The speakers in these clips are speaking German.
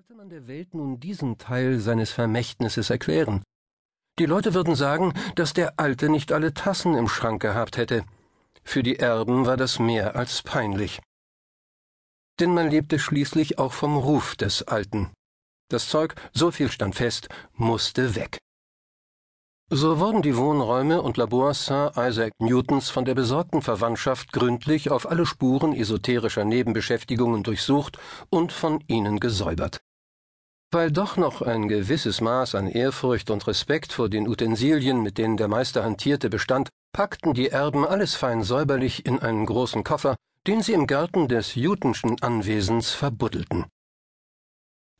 sollte man der Welt nun diesen Teil seines Vermächtnisses erklären? Die Leute würden sagen, dass der Alte nicht alle Tassen im Schrank gehabt hätte. Für die Erben war das mehr als peinlich. Denn man lebte schließlich auch vom Ruf des Alten. Das Zeug, so viel stand fest, musste weg. So wurden die Wohnräume und Labors Sir Isaac Newtons von der besorgten Verwandtschaft gründlich auf alle Spuren esoterischer Nebenbeschäftigungen durchsucht und von ihnen gesäubert. Weil doch noch ein gewisses Maß an Ehrfurcht und Respekt vor den Utensilien, mit denen der Meister hantierte, bestand, packten die Erben alles fein säuberlich in einen großen Koffer, den sie im Garten des Newtonschen Anwesens verbuddelten.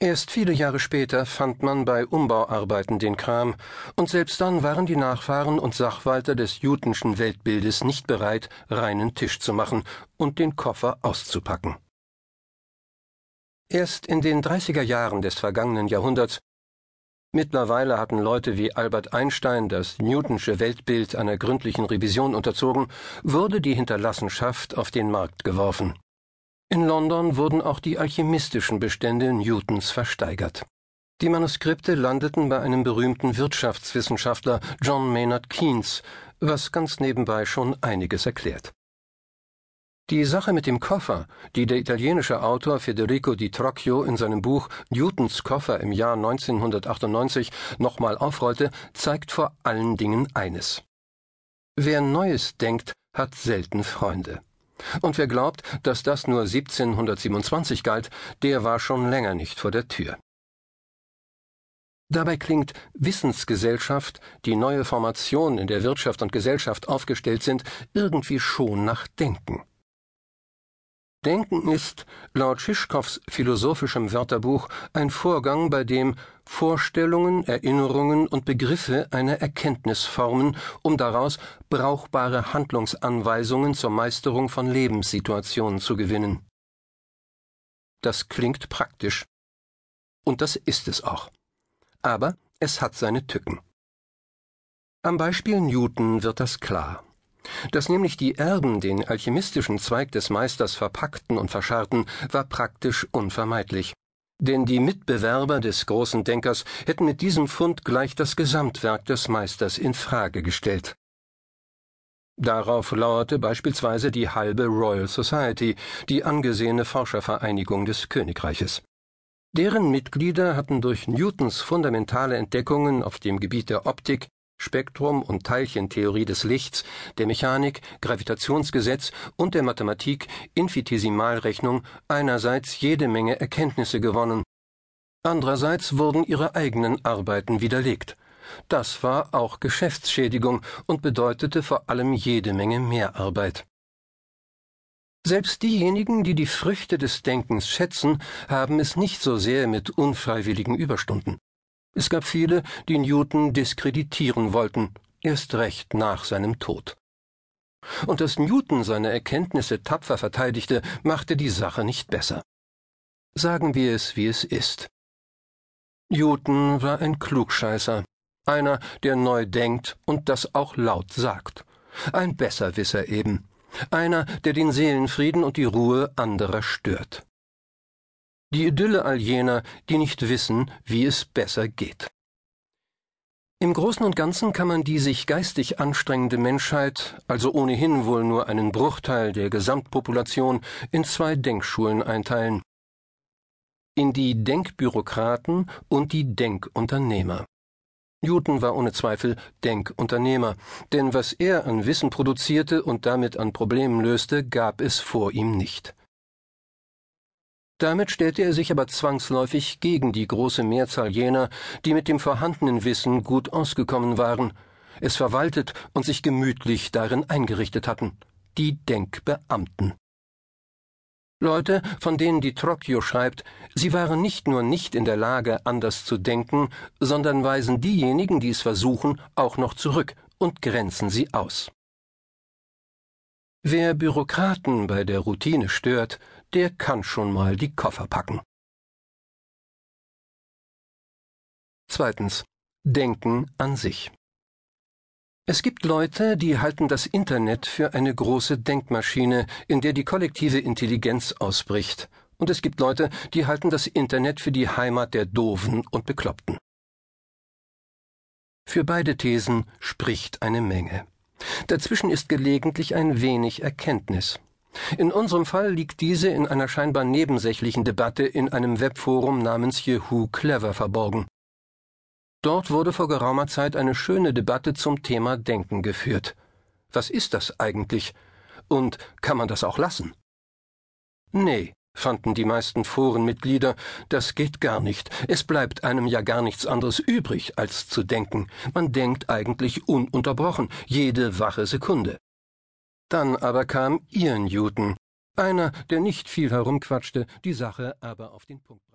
Erst viele Jahre später fand man bei Umbauarbeiten den Kram, und selbst dann waren die Nachfahren und Sachwalter des Newtonschen Weltbildes nicht bereit, reinen Tisch zu machen und den Koffer auszupacken. Erst in den 30er Jahren des vergangenen Jahrhunderts Mittlerweile hatten Leute wie Albert Einstein das Newtonsche Weltbild einer gründlichen Revision unterzogen, wurde die Hinterlassenschaft auf den Markt geworfen. In London wurden auch die alchemistischen Bestände Newtons versteigert. Die Manuskripte landeten bei einem berühmten Wirtschaftswissenschaftler John Maynard Keynes, was ganz nebenbei schon einiges erklärt. Die Sache mit dem Koffer, die der italienische Autor Federico di Trocchio in seinem Buch Newtons Koffer im Jahr 1998 nochmal aufrollte, zeigt vor allen Dingen eines. Wer Neues denkt, hat selten Freunde. Und wer glaubt, dass das nur 1727 galt, der war schon länger nicht vor der Tür. Dabei klingt Wissensgesellschaft, die neue Formation in der Wirtschaft und Gesellschaft aufgestellt sind, irgendwie schon nach Denken. Denken ist, laut Schischkows philosophischem Wörterbuch, ein Vorgang, bei dem Vorstellungen, Erinnerungen und Begriffe eine Erkenntnis formen, um daraus brauchbare Handlungsanweisungen zur Meisterung von Lebenssituationen zu gewinnen. Das klingt praktisch. Und das ist es auch. Aber es hat seine Tücken. Am Beispiel Newton wird das klar. Dass nämlich die Erben den alchemistischen Zweig des Meisters verpackten und verscharrten, war praktisch unvermeidlich. Denn die Mitbewerber des großen Denkers hätten mit diesem Fund gleich das Gesamtwerk des Meisters in Frage gestellt. Darauf lauerte beispielsweise die halbe Royal Society, die angesehene Forschervereinigung des Königreiches. Deren Mitglieder hatten durch Newtons fundamentale Entdeckungen auf dem Gebiet der Optik, Spektrum- und Teilchentheorie des Lichts, der Mechanik, Gravitationsgesetz und der Mathematik, Infinitesimalrechnung einerseits jede Menge Erkenntnisse gewonnen. Andererseits wurden ihre eigenen Arbeiten widerlegt. Das war auch Geschäftsschädigung und bedeutete vor allem jede Menge Mehrarbeit. Selbst diejenigen, die die Früchte des Denkens schätzen, haben es nicht so sehr mit unfreiwilligen Überstunden. Es gab viele, die Newton diskreditieren wollten, erst recht nach seinem Tod. Und dass Newton seine Erkenntnisse tapfer verteidigte, machte die Sache nicht besser. Sagen wir es, wie es ist. Newton war ein Klugscheißer, einer, der neu denkt und das auch laut sagt, ein Besserwisser eben, einer, der den Seelenfrieden und die Ruhe anderer stört die Idylle all jener, die nicht wissen, wie es besser geht. Im Großen und Ganzen kann man die sich geistig anstrengende Menschheit, also ohnehin wohl nur einen Bruchteil der Gesamtpopulation, in zwei Denkschulen einteilen. In die Denkbürokraten und die Denkunternehmer. Newton war ohne Zweifel Denkunternehmer, denn was er an Wissen produzierte und damit an Problemen löste, gab es vor ihm nicht. Damit stellte er sich aber zwangsläufig gegen die große Mehrzahl jener, die mit dem vorhandenen Wissen gut ausgekommen waren, es verwaltet und sich gemütlich darin eingerichtet hatten, die Denkbeamten. Leute, von denen die Trocchio schreibt, sie waren nicht nur nicht in der Lage, anders zu denken, sondern weisen diejenigen, die es versuchen, auch noch zurück und grenzen sie aus. Wer Bürokraten bei der Routine stört, der kann schon mal die Koffer packen. Zweitens. Denken an sich. Es gibt Leute, die halten das Internet für eine große Denkmaschine, in der die kollektive Intelligenz ausbricht, Und es gibt Leute, die halten das Internet für die Heimat der Doofen und Bekloppten. Für beide Thesen spricht eine Menge. Dazwischen ist gelegentlich ein wenig Erkenntnis. In unserem Fall liegt diese in einer scheinbar nebensächlichen Debatte in einem Webforum namens Yahoo Clever verborgen. Dort wurde vor geraumer Zeit eine schöne Debatte zum Thema Denken geführt. Was ist das eigentlich? Und kann man das auch lassen? Nee, fanden die meisten Forenmitglieder, das geht gar nicht. Es bleibt einem ja gar nichts anderes übrig, als zu denken. Man denkt eigentlich ununterbrochen, jede wache Sekunde. Dann aber kam Ian Newton, einer, der nicht viel herumquatschte, die Sache aber auf den Punkt